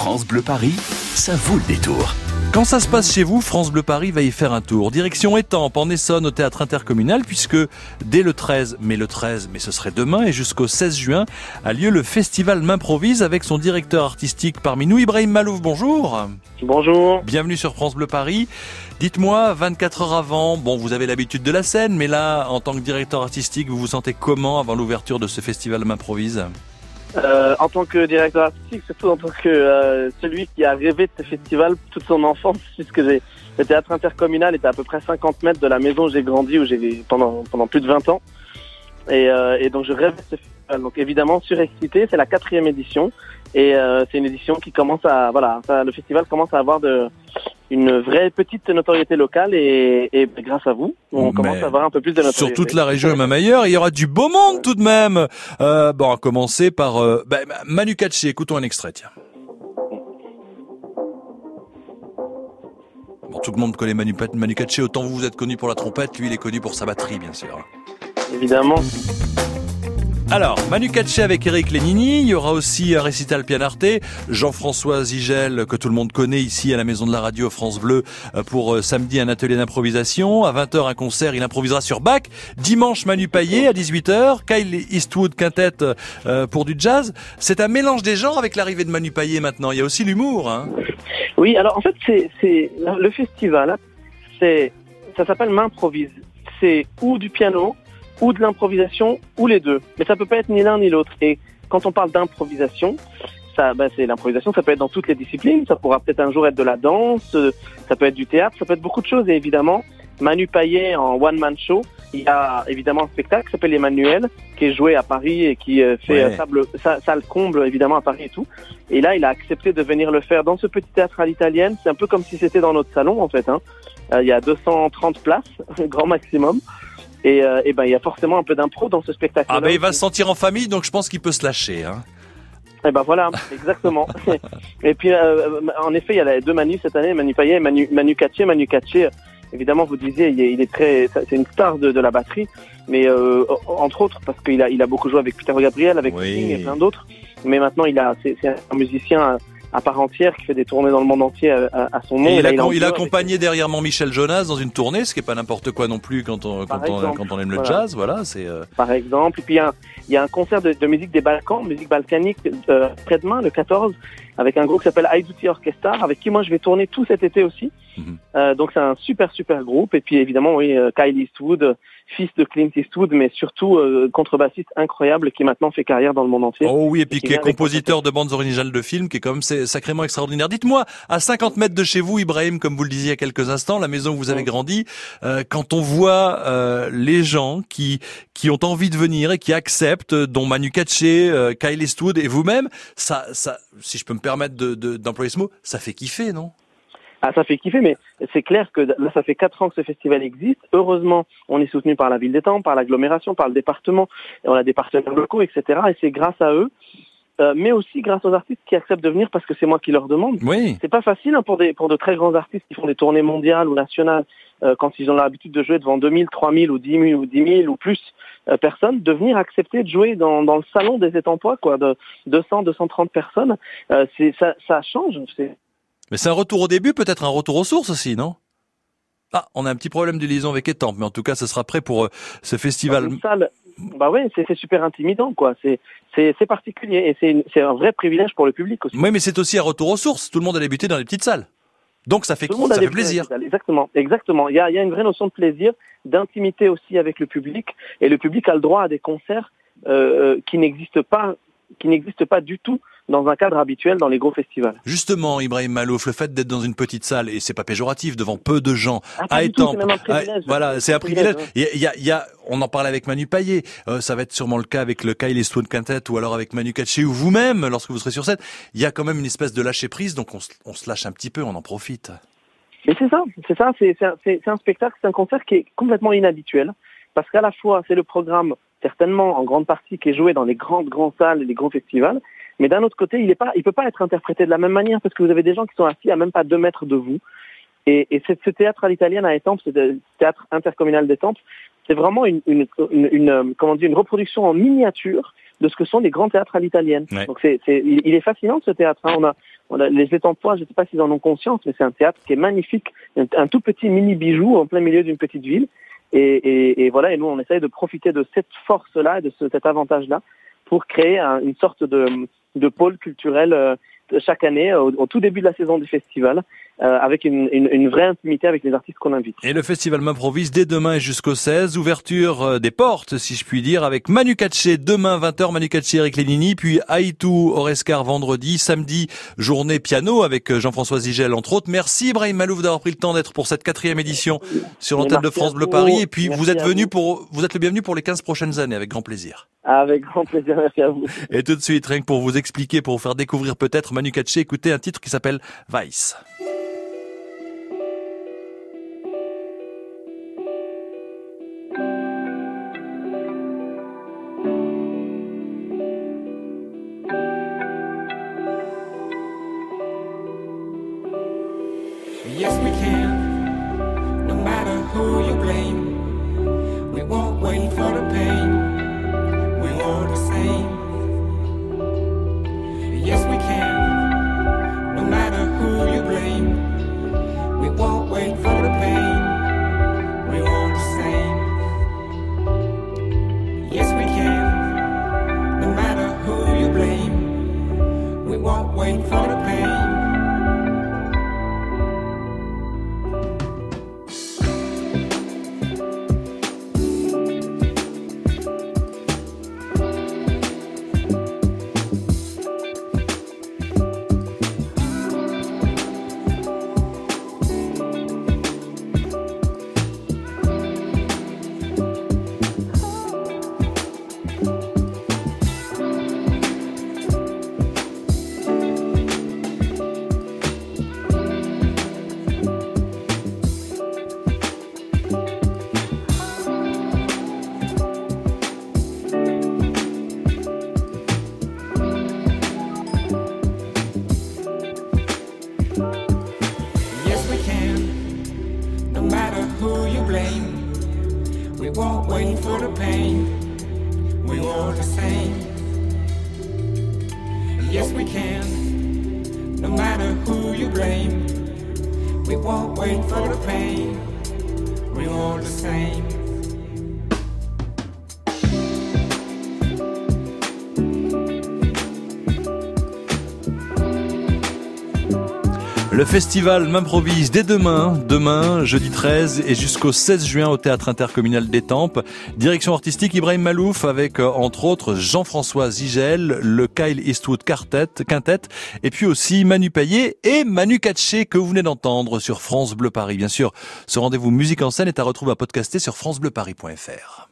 France Bleu Paris, ça vaut le détour. Quand ça se passe chez vous, France Bleu Paris va y faire un tour. Direction Étampes, en Essonne, au théâtre intercommunal, puisque dès le 13, mais le 13, mais ce serait demain, et jusqu'au 16 juin, a lieu le festival M'improvise avec son directeur artistique parmi nous, Ibrahim Malouf. Bonjour. Bonjour. Bienvenue sur France Bleu Paris. Dites-moi, 24 heures avant, bon, vous avez l'habitude de la scène, mais là, en tant que directeur artistique, vous vous sentez comment avant l'ouverture de ce festival M'improvise? Euh, en tant que directeur artistique, surtout en tant que euh, celui qui a rêvé de ce festival toute son enfance, puisque j'ai le théâtre intercommunal était à peu près 50 mètres de la maison où j'ai grandi, où j'ai pendant pendant plus de 20 ans, et, euh, et donc je rêve de ce festival. Donc évidemment surexcité, c'est la quatrième édition, et euh, c'est une édition qui commence à voilà, le festival commence à avoir de une vraie petite notoriété locale et, et grâce à vous, on Mais commence à avoir un peu plus de notoriété. Sur toute la région et même ailleurs, il y aura du beau monde tout de même. Euh, bon, à commencer par euh, ben, Manu Katché. Écoutons un extrait, tiens. Bon, tout le monde connaît Manu, Manu Katché. Autant vous, vous êtes connu pour la trompette, lui, il est connu pour sa batterie, bien sûr. Évidemment. Alors, Manu Katché avec Eric Lénini, il y aura aussi un récital pianarte, Jean-François Zigel, que tout le monde connaît ici à la Maison de la Radio France Bleu, euh, pour euh, samedi un atelier d'improvisation, à 20h un concert, il improvisera sur Bach, dimanche Manu Payet à 18h, Kyle Eastwood Quintet euh, pour du jazz. C'est un mélange des genres avec l'arrivée de Manu Payet maintenant, il y a aussi l'humour. Hein. Oui, alors en fait, c'est le festival. C'est ça s'appelle M'improvise. C'est ou du piano, ou de l'improvisation, ou les deux. Mais ça peut pas être ni l'un ni l'autre. Et quand on parle d'improvisation, ça, ben, c'est l'improvisation. Ça peut être dans toutes les disciplines. Ça pourra peut-être un jour être de la danse. euh, Ça peut être du théâtre. Ça peut être beaucoup de choses. Et évidemment, Manu Payet en one man show. Il y a évidemment un spectacle qui s'appelle Emmanuel, qui est joué à Paris et qui euh, fait Ouais. euh, sable, ça, ça le comble évidemment à Paris et tout. Et là, il a accepté de venir le faire dans ce petit théâtre à l'italienne. C'est un peu comme si c'était dans notre salon, en fait. Hein. Euh, il y a 230 places, grand maximum. Et, euh, et ben, il y a forcément un peu d'impro dans ce spectacle. Ah ben il va se sentir en famille, donc je pense qu'il peut se lâcher. Hein. Et ben voilà, exactement. et puis, euh, en effet, il y a les deux Manu cette année, Manu Payet et Manu, Manu Katché. Manu Katché, évidemment, vous disiez, il est, il est très, c'est une star de, de la batterie, mais euh, entre autres parce qu'il a, il a beaucoup joué avec Peter Gabriel, avec Oui. Sting et plein d'autres. Mais maintenant, il a, c'est un musicien à, part entière qui fait des tournées dans le monde entier à, à- à son nom. Et Et il, a, il a accompagné derrière Michel Jonas dans une tournée, ce qui est pas n'importe quoi non plus quand on, quand on, quand on aime le voilà. jazz. Voilà, c'est. euh, par exemple. Et puis il y a un, il y a un concert de, de musique des Balkans, musique balkanique, euh, après-demain, le 14, avec un groupe qui s'appelle Haïdouti Orchestra, avec qui moi je vais tourner tout cet été aussi. Mhm. Euh, donc c'est un super super groupe. Et puis évidemment, oui, euh, Kyle Eastwood, fils de Clint Eastwood, mais surtout euh, contrebassiste incroyable qui maintenant fait carrière dans le monde entier. Oh oui, et puis qui qui est compositeur de bandes originales de films, qui est quand même c'est sacrément extraordinaire. Dites-moi, à 50 mètres de chez vous, Ibrahim, comme vous le disiez il y a quelques instants, la maison où vous avez grandi, euh, quand on voit euh, les gens qui qui ont envie de venir et qui acceptent, dont Manu Katché, Kyle Eastwood et vous-même, ça, ça, si je peux me permettre de- de- d'employer ce mot, ça fait kiffer, non? Ah, ça fait kiffer, mais c'est clair que là, ça fait quatre ans que ce festival existe. Heureusement, on est soutenu par la ville d'Étampes, par l'agglomération, par le département, et on a des partenaires locaux, etc. Et c'est grâce à eux, euh, mais aussi grâce aux artistes qui acceptent de venir parce que c'est moi qui leur demande. Oui. C'est pas facile hein, pour des pour de très grands artistes qui font des tournées mondiales ou nationales quand ils ont l'habitude de jouer devant 2000, 3000 ou 10 000 ou 10 000 ou plus euh, personnes, de venir accepter de jouer dans, dans le salon des étampois quoi, de 200, 230 personnes, euh, c'est ça ça change. Mais c'est un retour au début, peut-être un retour aux sources aussi, non? Ah, on a un petit problème de liaison avec Étampes, mais en tout cas, ce sera prêt pour euh, ce festival. Une salle, bah ouais, c'est super intimidant, quoi. C'est c'est particulier et c'est un vrai privilège pour le public aussi. Oui, mais c'est aussi un retour aux sources. Tout le monde a débuté dans les petites salles. Donc ça fait, Tout le monde a ça des fait plaisir. plaisirs. Exactement, exactement. Il y a, il y a une vraie notion de plaisir, d'intimité aussi avec le public, et le public a le droit à des concerts euh, euh, qui n'existent pas, qui n'existent pas du tout dans un cadre habituel dans les gros festivals. Justement, Ibrahim Malouf, le fait d'être dans une petite salle, et c'est pas péjoratif, devant peu de gens, Ah, à Étampes, à- privilège. voilà, c'est un privilège. Il y a, il y on en parlait avec Manu Payet, euh, ça va être sûrement le cas avec le Kyle Eastwood Quintet ou alors avec Manu Katché ou vous-même lorsque vous serez sur scène. Il y a quand même une espèce de lâcher prise, donc on se, on se lâche un petit peu, on en profite. Mais c'est ça, c'est ça, c'est un, un spectacle, c'est un concert qui est complètement inhabituel, parce qu'à la fois c'est le programme certainement en grande partie qui est joué dans les grandes grandes salles et les grands festivals, mais d'un autre côté il il peut pas être interprété de la même manière parce que vous avez des gens qui sont assis à même pas deux mètres de vous, et, et ce théâtre à l'italienne à Étampes, ce théâtre intercommunal d'Étampes, c'est vraiment une, une, une, euh, comment dire, une reproduction en miniature de ce que sont les grands théâtres à l'italienne. Donc c'est, c'est, il, est fascinant ce théâtre. Hein. On a, on a les étampois, je ne sais pas s'ils en ont conscience, mais c'est un théâtre qui est magnifique, un, tout petit mini bijou en plein milieu d'une petite ville. Et, et, et, voilà, et nous on essaye de profiter de cette force-là et de ce, cet avantage-là pour créer une sorte de, pôle culturel euh, chaque année au, au, tout début de la saison du festival euh, avec une, une, une, vraie intimité avec les artistes qu'on invite. Et le festival m'improvise dès demain jusqu'au 16, ouverture euh, des portes si je puis dire avec Manu Katché demain 20h Manu Katché Eric Lénini puis Aïtou Orescar vendredi, samedi journée piano avec Jean-François Zigel entre autres. Merci Ibrahim Malouf d'avoir pris le temps d'être pour cette quatrième édition sur l'antenne de France Bleu Paris et puis vous êtes venu pour vous êtes le bienvenu pour les 15 prochaines années avec grand plaisir. Avec grand plaisir, merci à vous. Et tout de suite, rien que pour vous expliquer, pour vous faire découvrir peut-être Manu Katché, écoutez un titre qui s'appelle Vice. For the pain. We all the same. Yes, we can. No matter who you blame. We won't wait for the pain. We all the same. Le festival m'improvise dès demain, demain, jeudi 13 et jusqu'au 16 juin au théâtre intercommunal d'Étampes. Direction artistique Ibrahim Malouf avec euh, entre autres Jean-François Zigel, le Kyle Eastwood Quartet, Quintet et puis aussi Manu Payet et Manu Katché que vous venez d'entendre sur France Bleu Paris. Bien sûr, ce rendez-vous musique en scène est à retrouver à podcaster sur francebleuparis.fr.